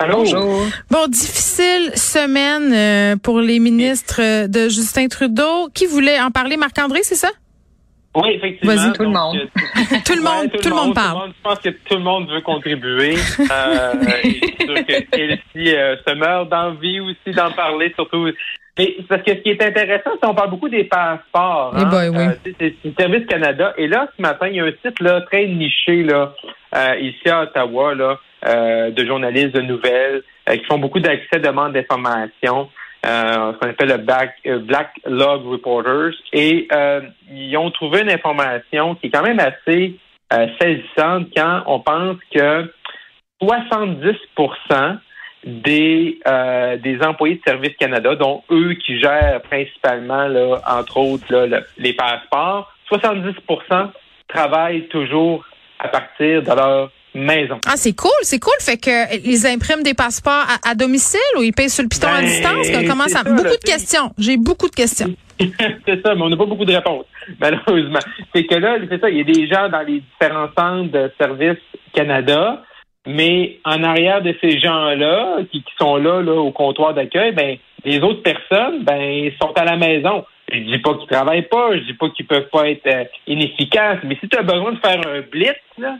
Allô? Bonjour. Bon, difficile semaine euh, pour les ministres de Justin Trudeau. Qui voulait en parler? Marc-André, c'est ça? Oui, effectivement. Vas-y, tout le monde. euh, Tout le monde, ouais, tout le monde parle. Tout le monde, je pense que tout le monde veut contribuer. euh, et c'est sûr que Elsie euh, se meurt d'envie aussi d'en parler, surtout. Mais parce que ce qui est intéressant, c'est qu'on parle beaucoup des passeports. Eh hein. boy, oui. Euh, c'est c'est Service Canada. Et là, ce matin, il y a un site là très niché là euh, ici à Ottawa là euh, de journalistes de nouvelles euh, qui font beaucoup d'accès demandes d'informations. Euh, ce qu'on appelle le Black, Log Reporters. Et ils ont trouvé une information qui est quand même assez saisissante quand on pense que 70 des, des employés de Service Canada, dont eux qui gèrent principalement, là, entre autres, les passeports, 70% travaillent toujours à partir de leur maison. Ah, c'est cool, c'est cool. Fait que euh, ils impriment des passeports à, à domicile ou ils payent sur le piton à Ben, distance? Ça, beaucoup là, de questions. J'ai beaucoup de questions. c'est ça, mais on n'a pas beaucoup de réponses, malheureusement. C'est que là, c'est ça, il y a des gens dans les différents centres de Service Canada, mais en arrière de ces gens-là, qui, qui sont là, là, au comptoir d'accueil, ben, les autres personnes, ben, sont à la maison. Je dis pas qu'ils travaillent pas, je dis pas qu'ils peuvent pas être euh, inefficaces, mais si tu as besoin de faire un blitz, là,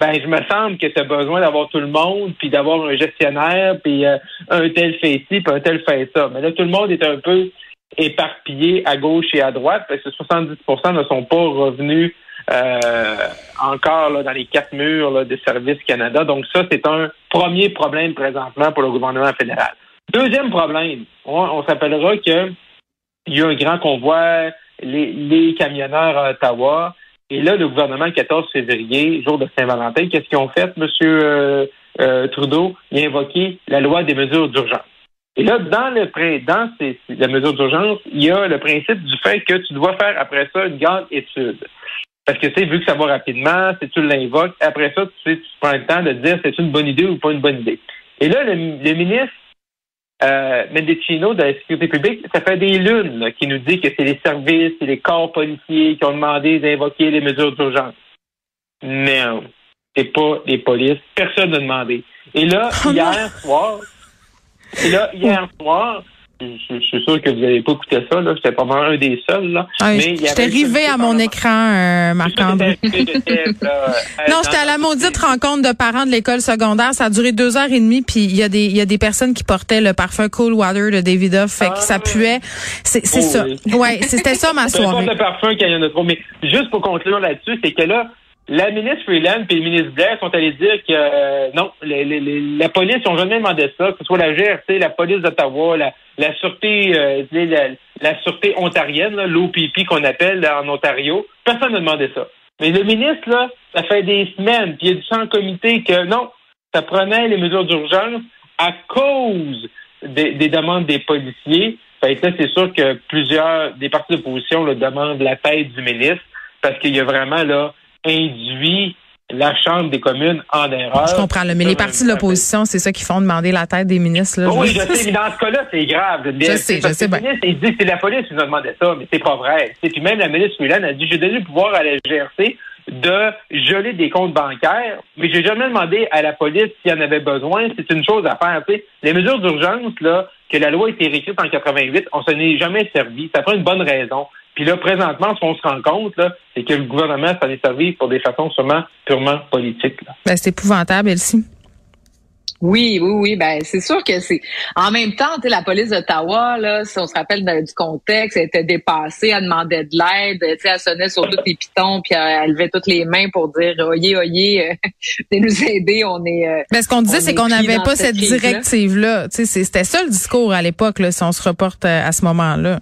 ben, je me semble que tu as besoin d'avoir tout le monde, puis d'avoir un gestionnaire, puis euh, un tel fait ci, puis un tel fait ça. Mais là, tout le monde est un peu éparpillé à gauche et à droite, parce que 70% ne sont pas revenus euh, encore là, dans les quatre murs là, de Service Canada. Donc ça, c'est un premier problème présentement pour le gouvernement fédéral. Deuxième problème, on, s'appellera que il y a un grand convoi, les, les camionneurs à Ottawa, et là, le gouvernement, le 14 février, jour de Saint-Valentin, qu'est-ce qu'ils ont fait, M. Euh, euh, Trudeau? Il a invoqué la loi des mesures d'urgence. Et là, dans le dans ces, la mesure d'urgence, il y a le principe du fait que tu dois faire après ça une grande étude. Parce que tu sais, vu que ça va rapidement, si tu l'invoques, après ça, tu, sais, tu prends le temps de dire c'est une bonne idée ou pas une bonne idée. Et là, le, le ministre euh, Mendicino de la Sécurité publique, ça fait des lunes là, qui nous dit que c'est les services, c'est les corps policiers qui ont demandé d'invoquer les mesures d'urgence. Non, c'est pas les polices. Personne n'a demandé. Et là, Oh hier soir, et là, hier soir, je, je- suis sûr que vous n'avez pas écouté ça, là. J'étais pas vraiment un des seuls, là. Ah, Mais J'étais avait rivé à mon écran, euh, Marc-André. Non, j'étais à la maudite rencontre de parents de l'école secondaire. Ça a duré deux heures et demie, puis il y a des il y a des personnes qui portaient le parfum Cool Water de Davidoff, fait que ça Ah. puait. C'est c'est Oh, ça. oui. Ouais, c'était ça ma soirée. le parfum qu'il y en a trop. Mais juste pour conclure là-dessus, c'est que là, la ministre Freeland et le ministre Blair sont allés dire que euh, non, les- les- les- la police n'ont jamais demandé ça, que ce soit la GRC, la police d'Ottawa, la, la sûreté, euh, la, la sûreté ontarienne, l'OPP qu'on appelle là, en Ontario. Personne n'a demandé ça. Mais le ministre, là, ça fait des semaines, puis il a dit ça en comité que non, ça prenait les mesures d'urgence à cause des, des demandes des policiers. Fait c'est sûr que plusieurs des partis d'opposition demandent la tête du ministre parce qu'il y a vraiment là induit la Chambre des communes en erreur. Je comprends, là, mais les partis de l'opposition, c'est ça qui font demander la tête des ministres. Là, oui, Je- je sais, mais dans ce cas-là, c'est grave. Je sais, je sais que le bien. ministre, il dit que c'est la police qui nous a demandé ça, mais c'est pas vrai. Puis même la ministre Freeland a dit j'ai donné le pouvoir à la GRC de geler des comptes bancaires, mais j'ai jamais demandé à la police s'il y en avait besoin. C'est une chose à faire. Les mesures d'urgence, là, que la loi a été réécrite en 88, on s'en est jamais servi. Ça prend une bonne raison. Puis là, présentement, ce qu'on se rend compte, là, c'est que le gouvernement s'en est servi pour des façons sûrement purement politiques. Là. Ben, c'est épouvantable, Elsie. Oui, oui, oui. Ben, c'est sûr que c'est. En même temps, tu sais, la police d'Ottawa, là, si on se rappelle de- du contexte, elle était dépassée, elle demandait de l'aide, tu sais, elle sonnait sur tous les pitons, puis elle, elle levait toutes les mains pour dire oyez, oyez, euh, venez nous aider, on est. euh, Ben, ce qu'on disait, c'est est qu'on n'avait pas cette directive-là. Tu sais, c'est- C'était ça le discours à l'époque, là, si on se reporte à ce moment-là.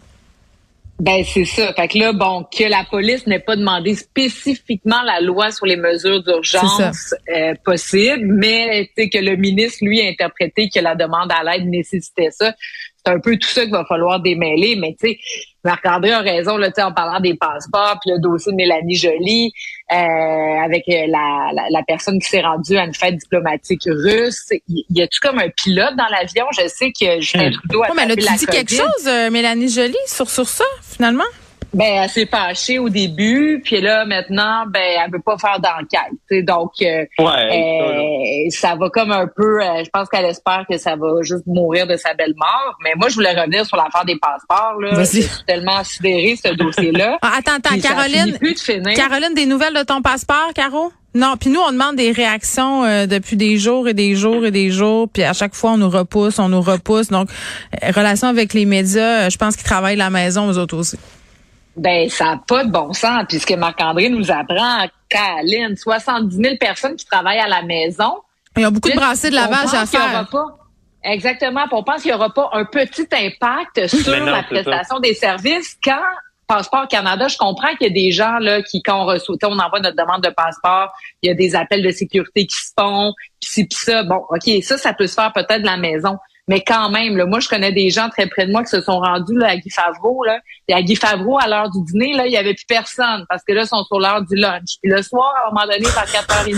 Ben c'est ça. Fait que là, bon, que la police n'ait pas demandé spécifiquement la loi sur les mesures d'urgence euh, possibles, mais tu sais, que le ministre, lui, a interprété que la demande à l'aide nécessitait ça. C'est un peu tout ça qu'il va falloir démêler. Mais tu sais, Marc-André a raison là, en parlant des passeports, puis le dossier de Mélanie Joly, euh, avec euh, la, la, la personne qui s'est rendue à une fête diplomatique russe. Y, y a-tu comme un pilote dans l'avion? Je sais que Justin Trudeau a Ouais, mais là, tu la dis quelque chose, euh, Mélanie Joly, sur, sur ça, finalement? Ben, elle s'est fâchée au début, puis là, maintenant, ben, elle veut pas faire d'enquête. tu sais. Donc, euh, Ouais, euh, ça va comme un peu, euh, je pense qu'elle espère que ça va juste mourir de sa belle mort. Mais moi, je voulais revenir sur l'affaire des passeports. Là. Vas-y. Je suis tellement sidérée, ce dossier-là. Ah, attends, attends, Puis Caroline. finit plus de finir. Caroline, des nouvelles de ton passeport, Caro? Non, puis nous, on demande des réactions euh, depuis des jours et des jours et des jours, puis à chaque fois, on nous repousse, on nous repousse. Donc, euh, relation avec les médias, euh, je pense qu'ils travaillent à la maison, eux autres aussi. Ben, ça n'a pas de bon sens, puisque Marc-André nous apprend, Caroline, 70 000 personnes qui travaillent à la maison. Ils ont beaucoup de brassées de on lavage pense à qu'il y aura faire. pas- Exactement. On pense qu'il n'y aura pas un petit impact sur non, la ça. prestation des services quand Passeport Canada, je comprends qu'il y a des gens là qui, quand on reçoit, on envoie notre demande de passeport, il y a des appels de sécurité qui se font, puis ci, puis ça. Bon, OK, ça, ça peut se faire peut-être de la maison. Mais quand même, là, moi, je connais des gens très près de moi qui se sont rendus là, à Guy Favreau. Là. Et à Guy Favreau, à l'heure du dîner, là, il y avait plus personne parce que là, ils sont sur l'heure du lunch. Puis le soir, à un moment donné, vers 4h30,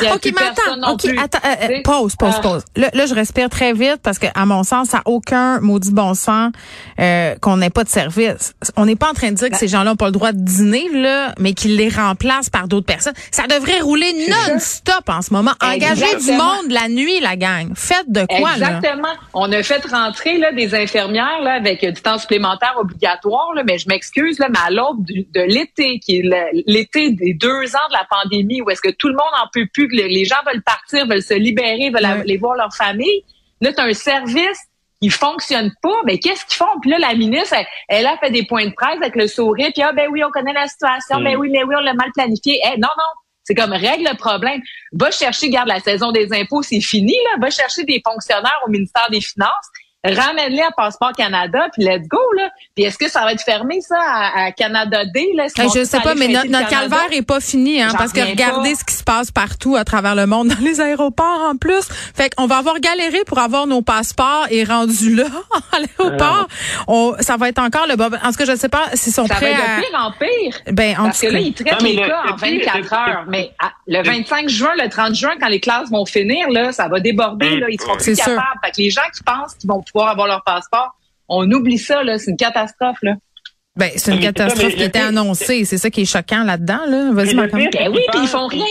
il y a OK, plus mais personne attends, non OK, plus. attends, euh, pause, pause, Ah. pause. Là, là, je respire très vite parce que, à mon sens, ça n'a aucun maudit bon sens euh, qu'on n'ait pas de service. On n'est pas en train de dire Ben que ces gens-là n'ont pas le droit de dîner, là, mais qu'ils les remplacent par d'autres personnes. Ça devrait rouler non-stop en ce moment. Engagez du monde la nuit, la gang. Faites de quoi, là? Exactement. On a fait rentrer là, des infirmières là, avec euh, du temps supplémentaire obligatoire, là, mais je m'excuse, là, mais à l'aube de l'été, qui est l'été des deux ans de la pandémie, où est-ce que tout le monde en peut plus, que le- les gens veulent partir, veulent se libérer, veulent aller voir leur famille. Là, tu un service qui fonctionne pas, mais qu'est-ce qu'ils font? Puis là, la ministre, elle, elle a fait des points de presse avec le sourire, puis ah ben oui, on connaît la situation, Mm. ben oui, mais oui, on l'a mal planifié. Eh, non, non, c'est comme règle le problème. Va chercher, garde la saison des impôts, c'est fini, là. Va chercher des fonctionnaires au ministère des Finances. Ramène-les à Passeport Canada, puis let's go, là. Puis est-ce que ça va être fermé, ça, à, à Canada Day, là? Hey, vont je sais pas, mais notre, calvaire est pas fini, hein, parce que regardez pas. ce qui se passe partout à travers le monde, dans les aéroports en plus. Fait qu'on va avoir galéré pour avoir nos passeports et rendu là, à l'aéroport, on, ça va être encore le bob. En tout cas, je sais pas s'ils sont Ça va prêts être à... de pire en pire. Ben, en Parce que tout là, cas. ils traitent Non, les le- cas en le pire, 24 le- heures. Mais à- le 25 juin, le 30 juin, quand les classes vont finir, là, ça va déborder. Hum, Là, ils seront plus C'est sûr. capables. Fait que les gens qui pensent qu'ils vont pouvoir avoir leur passeport, on oublie ça. là. C'est une catastrophe. Là. Ben, c'est une Mais ça, catastrophe mais qui était annoncée. C'est ça qui est choquant là-dedans, là. Le Marc-André. pire, Ben oui, puis ils font rien.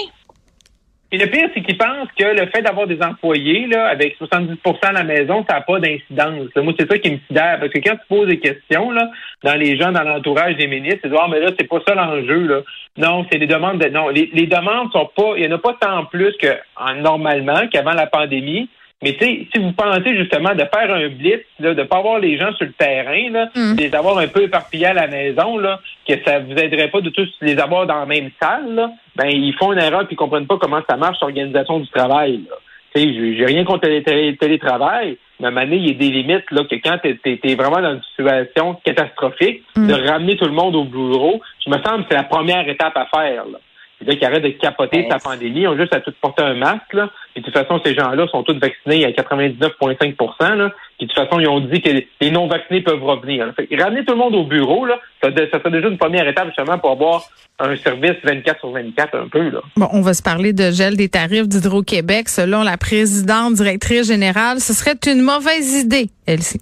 Et le pire, c'est qu'ils pensent que le fait d'avoir des employés là, avec 70% à la maison, ça n'a pas d'incidence. Moi, c'est ça qui me sidère. Parce que quand tu poses des questions là, dans les gens, dans l'entourage des ministres, ils disent Ah, mais là, c'est pas ça l'enjeu. Là. Non, c'est des demandes de. Non, les, les demandes sont pas. Il n'y en a pas tant plus que en- normalement qu'avant la pandémie. Mais tu sais, si vous pensez justement de faire un blitz, là, de pas avoir les gens sur le terrain, là, Mm. de les avoir un peu éparpillés à la maison, là, que ça vous aiderait pas de tous les avoir dans la même salle, là, ben ils font une erreur puis ils comprennent pas comment ça marche l'organisation du travail. Là. Tu sais, j'ai rien contre le télé- télétravail, mais à un moment donné, il y a des limites là, que quand tu es, vraiment dans une situation catastrophique, Mm. de ramener tout le monde au bureau, je me semble que c'est la première étape à faire. Là. C'est là qu'ils arrêtent de capoter Ben, sa pandémie. Ils ont juste à tout porter un masque. Là. Puis de toute façon, ces gens-là sont tous vaccinés à 99,5 là. Puis de toute façon, ils ont dit que les non-vaccinés peuvent revenir. Fait que ramener tout le monde au bureau, là, ça, ça serait déjà une première étape justement pour avoir un service 24 sur 24 un peu. Là. Bon, on va se parler de gel des tarifs d'Hydro-Québec. Selon la présidente directrice générale, ce serait une mauvaise idée, Elsie.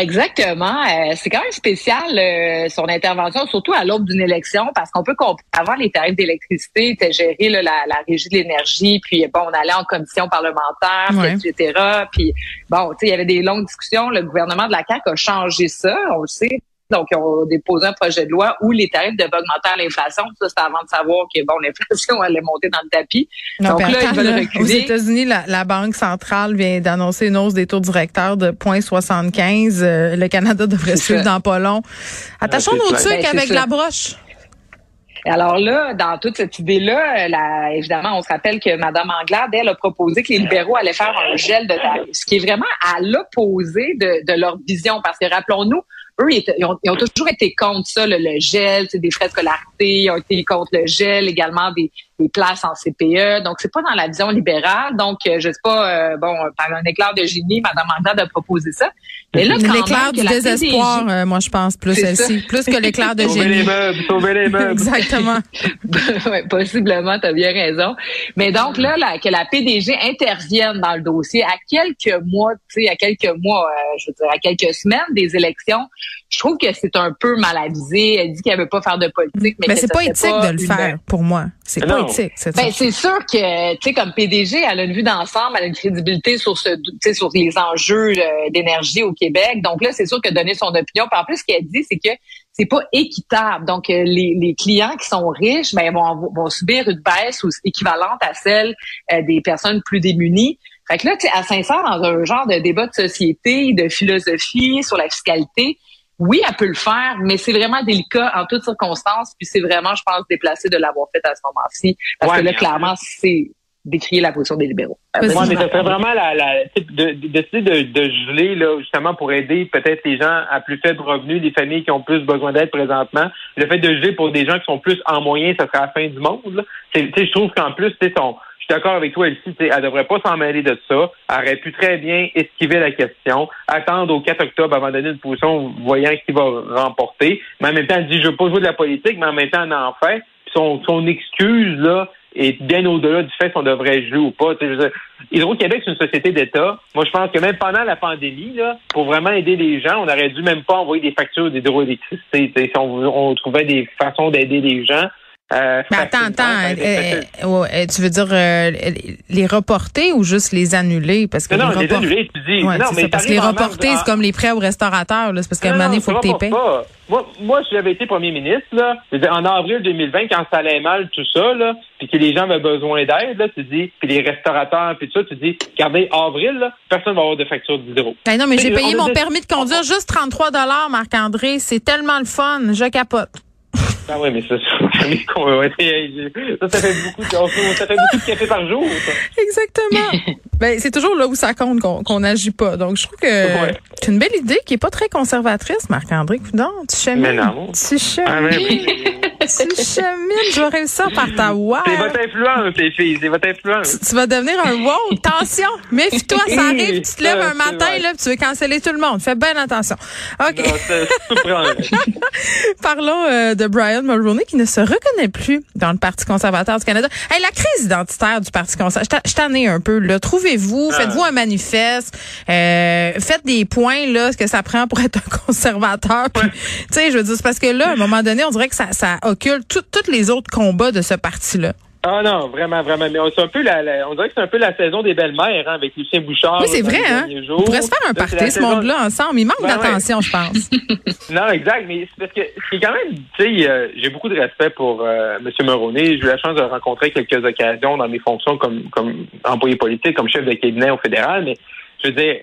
Exactement. Euh, c'est quand même spécial euh, son intervention, surtout à l'aube d'une élection, parce qu'on peut comprendre avant les tarifs d'électricité étaient gérés là, la, la régie de l'énergie, puis bon, on allait en commission parlementaire, puis, etc. Puis bon, tu sais, il y avait des longues discussions. Le gouvernement de la CAQ a changé ça, on le sait, donc, ils ont déposé un projet de loi où les tarifs devaient augmenter à l'inflation. Ça, c'est avant de savoir que bon, l'inflation allait monter dans le tapis. Donc là, ils veulent reculer. Aux États-Unis, la, Banque centrale vient d'annoncer une hausse des taux directeurs de 0,75. Euh, le Canada devrait suivre dans pas long. Attachons nos trucs ben, avec la broche. Alors là, dans toute cette idée-là, là, évidemment, on se rappelle que Mme Anglade, elle, a proposé que les libéraux allaient faire un gel de tarifs, ce qui est vraiment à l'opposé de, de leur vision. Parce que rappelons-nous, eux, ils, ont, toujours été contre ça, le, gel, des frais de scolarité, ils ont été contre le gel, également des, des places en CPE. Donc, c'est pas dans la vision libérale. Donc, euh, je sais pas, euh, bon, par un éclair de génie, Mme Anglade a proposé ça. Mais là, l'éclair du désespoir, euh, moi, je pense, plus celle-ci. Plus que l'éclair de génie. Sauver les meubles, sauver les meubles. Exactement. ouais, possiblement, tu as bien raison. Mais donc, là, que la PDG intervienne dans le dossier à quelques mois, tu sais, à quelques mois, je veux dire, à quelques semaines des élections, je trouve que c'est un peu mal avisé. Elle dit qu'elle veut pas faire de politique, mais, mais c'est pas éthique de le faire pour moi. C'est pas éthique. Ben, c'est sûr que tu sais comme PDG, elle a une vue d'ensemble, elle a une crédibilité sur ce sur les enjeux euh, d'énergie au Québec. Donc là, c'est sûr que donner son opinion. Puis en plus, ce qu'elle dit, c'est que c'est pas équitable. Donc euh, les, les, clients qui sont riches, ben vont, vont subir une baisse équivalente à celle euh, des personnes plus démunies. Fait que là, tu sais, elle s'insère dans un genre de débat de société, de philosophie sur la fiscalité oui, elle peut le faire, mais c'est vraiment délicat en toutes circonstances. Puis c'est vraiment, je pense, déplacé de l'avoir fait à ce moment-ci. Parce que là, clairement, c'est décrier la position des libéraux. Oui, mais ça serait vraiment la, la de, décider de, de, geler là justement pour aider peut-être les gens à plus faible revenu, les familles qui ont plus besoin d'aide présentement. Le fait de geler pour des gens qui sont plus en moyen, ça serait la fin du monde. Je trouve qu'en plus, c'est son je suis d'accord avec toi, Elsie, elle devrait pas s'en mêler de ça. Elle aurait pu très bien esquiver la question, attendre au 4 octobre avant de donner une position, voyant qui va remporter. Mais en même temps, elle dit, je veux pas jouer de la politique, mais en même temps, elle en fait. son, son excuse, là, est bien au-delà du fait qu'on devrait jouer ou pas. Hydro-Québec, c'est une société d'État. Moi, je pense que même pendant la pandémie, là, pour vraiment aider les gens, on aurait dû même pas envoyer des factures d'hydroélectricité. Si on, on trouvait des façons d'aider les gens, euh, mais attends, attends, euh, euh, tu veux dire les reporter ou juste les annuler? Parce que non, les, annuler, tu dis. non, mais parce que les reporter, c'est comme les prêts aux restaurateurs, c'est parce qu'à un moment donné, il faut que tu payes. Moi, moi, si j'avais été premier ministre, là, en avril 2020, quand ça allait mal, tout ça, là, puis que les gens avaient besoin d'aide, là, tu dis, puis les restaurateurs, puis tout ça, tu dis, regardez, avril, là, personne va avoir de facture d'hydro. Ben non, mais j'ai payé mon permis de conduire juste 33 Marc-André. C'est tellement le fun. Je capote. Ah oui, mais ça, ça, ça fait beaucoup de, ça fait beaucoup de café par jour. Exactement. ben, c'est toujours là où ça compte qu'on n'agit pas. Donc, je trouve que c'est une belle idée qui est pas très conservatrice, Marc-André Coudon. Tu chemines. Mais non. Tu chemines. Ah, tu chemines. Je vais réussir par ta voix. C'est votre influence, les filles. C'est votre influence. Tu, vas devenir un wow. Attention. Méfie-toi, ça arrive. Tu te lèves un matin, là, tu veux canceller tout le monde. Fais bien attention. OK. Parlons euh, de Brian Mulroney qui ne se reconnaît plus dans le Parti conservateur du Canada. Hey, la crise identitaire du Parti conservateur, je t'en ai un peu. Là. Trouvez-vous, ah. faites-vous un manifeste, euh, faites des points, là, ce que ça prend pour être un conservateur. Tu sais, je veux dire, c'est parce que là, à un moment donné, on dirait que ça, ça occulte tous les autres combats de ce parti-là. Ah non, vraiment, vraiment. Mais c'est un peu la, on dirait que c'est un peu la saison des belles-mères hein, avec Lucien Bouchard. Oui, c'est vrai, hein? On pourrait se faire un party, ce monde-là, ensemble. Il manque ben d'attention, je pense. non, exact. Mais c'est parce que c'est quand même, tu sais, euh, j'ai beaucoup de respect pour euh, M. Moroney. J'ai eu la chance de le rencontrer quelques occasions dans mes fonctions comme, comme employé politique, comme chef de cabinet au fédéral. Mais je veux dire,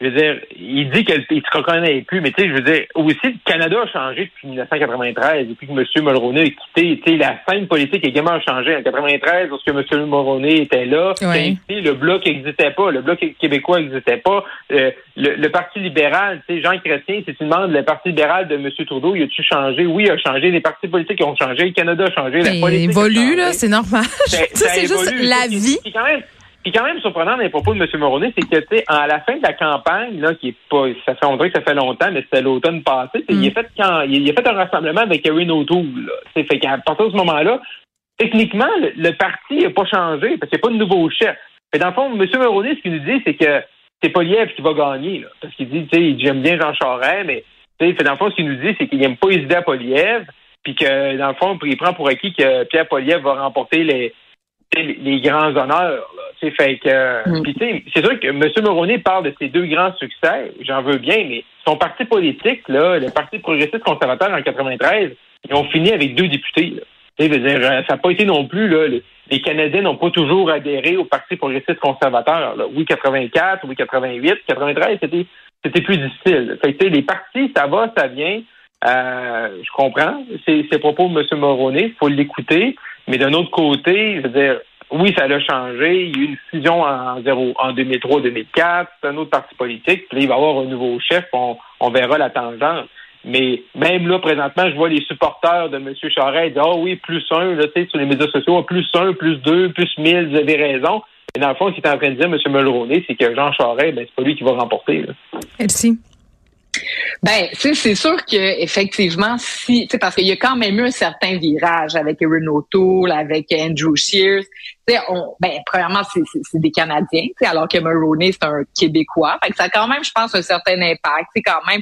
je veux dire, il dit qu'il se reconnaît plus, mais tu sais, je veux dire, aussi, le Canada a changé depuis 1993, depuis que M. Mulroney a quitté. Tu sais, la scène politique a également changé en 93, lorsque M. Mulroney était là. le bloc n'existait pas, le bloc québécois n'existait pas. Euh, le, Parti libéral, tu sais, Jean Chrétien, si tu demandes le Parti libéral de M. Trudeau, il a-tu changé? Oui, il a changé. Les partis politiques ont changé. Le Canada a changé. La politique évolue, là, c'est normal. c'est juste la vie. Qui est quand même surprenant dans les propos de M. Moroney, c'est que, tu sais, à la fin de la campagne, là, qui est pas, ça fait, on dirait que ça fait longtemps, mais c'était l'automne passé, il, a mm. fait quand, il, a fait un rassemblement avec Erin O'Toole, là. Fait qu'à partir de ce moment-là, techniquement, le, parti n'a pas changé, parce qu'il n'y a pas de nouveau chef. Mais dans le fond, M. Moroney, ce qu'il nous dit, c'est que c'est Poliev qui va gagner, là, parce qu'il dit, tu sais, j'aime bien Jean Charest, mais tu sais, dans le fond, ce qu'il nous dit, c'est qu'il n'aime pas idées à Poliev, puis que dans le fond, il prend pour acquis que Pierre Poliev va remporter les les grands honneurs. Là, fait que, mm. c'est sûr que M. Moroney parle de ses deux grands succès. J'en veux bien, mais son parti politique, là, le Parti progressiste conservateur en 93, ils ont fini avec deux députés. Là. Dire, euh, ça n'a pas été non plus, là, les, Canadiens n'ont pas toujours adhéré au Parti progressiste conservateur. Là. Oui, 84, oui, 88, 93, c'était, c'était plus difficile. Fait que, les partis, ça va, ça vient. Euh, je comprends ces, propos de M. Moroney, il faut l'écouter. Mais d'un autre côté, je veux dire, oui, ça a changé. Il y a eu une fusion en, en 2003-2004. C'est un autre parti politique. Puis il va y avoir un nouveau chef. On, on verra la tangente. Mais même là, présentement, je vois les supporters de M. Charest dire Ah oh oui, plus un, là, tu sais, sur les médias sociaux, plus un, plus deux, plus mille, vous avez raison. Et dans le fond, ce qu'il est en train de dire, M. Mulroney, c'est que Jean Charest, ben, c'est pas lui qui va remporter. Merci. Ben, c'est sûr que effectivement, si, parce qu'il y a quand même eu un certain virage avec Erin O'Toole, avec Andrew Shears. On, ben, premièrement, c'est des Canadiens, alors que Mulroney, c'est un Québécois. Fait que ça a quand même, je pense, un certain impact. C'est quand même.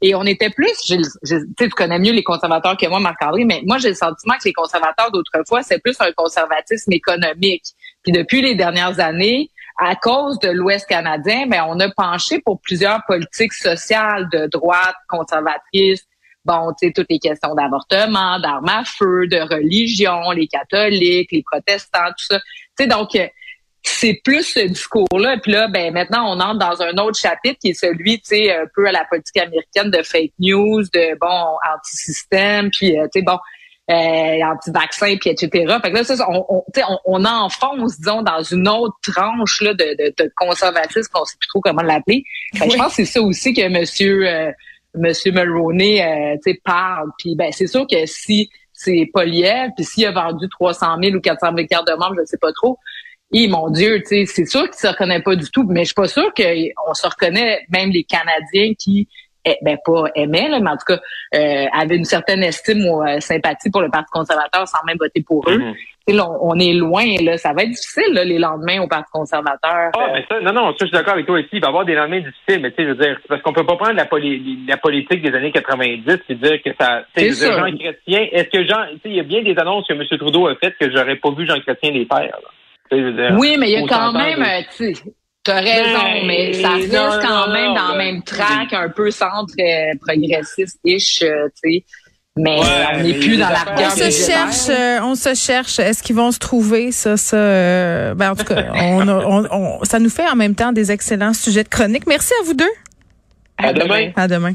Et on était plus, tu connais mieux les conservateurs que moi, Marc-André, mais moi, j'ai le sentiment que les conservateurs d'autrefois, c'est plus un conservatisme économique. Puis depuis les dernières années, à cause de l'Ouest canadien, ben, on a penché pour plusieurs politiques sociales de droite, conservatrices, bon, tu sais, toutes les questions d'avortement, d'armes à feu, de religion, les catholiques, les protestants, tout ça. Tu sais, donc, c'est plus ce discours-là. Puis là, ben maintenant, on entre dans un autre chapitre qui est celui, tu sais, un peu à la politique américaine de fake news, de bon anti-système, puis euh, tu sais, bon anti-vaccin, puis etc. Fait que là, ça, on, on, on, on enfonce, disons, dans une autre tranche là, de, de, de conservatisme qu'on sait plus trop comment l'appeler. Je pense que c'est ça aussi que Monsieur euh, Monsieur Mulroney euh, parle. Puis ben, c'est sûr que si c'est Poliev, puis s'il a vendu 300 000 ou 400 000 cartes de membres, je ne sais pas trop, et mon Dieu, c'est sûr qu'il se reconnaît pas du tout, mais je suis pas sûre qu'on se reconnaît, même les Canadiens qui, eh, ben pas aimaient, mais en tout cas, euh, avaient une certaine estime ou euh, sympathie pour le Parti conservateur sans même voter pour eux. Mm-hmm. on, est loin, là, ça va être difficile là, les lendemains au Parti conservateur. Ah, mais ça, non, non, ça, je suis d'accord avec toi aussi. Il va y avoir des lendemains difficiles, mais tu sais, je veux dire, parce qu'on peut pas prendre la, la politique des années 90 et dire que ça, sais, Jean Chrétien, est-ce que Jean, tu sais, il y a bien des annonces que M. Trudeau a faites que j'aurais pas vu Jean Chrétien les faire. Là oui, mais il y a quand même, tu as raison, ben, mais ça reste quand même dans le même track, un peu centre euh, progressiste-ish, euh, tu sais. Mais on n'est plus dans la On se cherche, euh, on se cherche. Est-ce qu'ils vont se trouver ça, ça ben en tout cas, on, on, ça nous fait en même temps des excellents sujets de chronique. Merci à vous deux. À demain. À demain.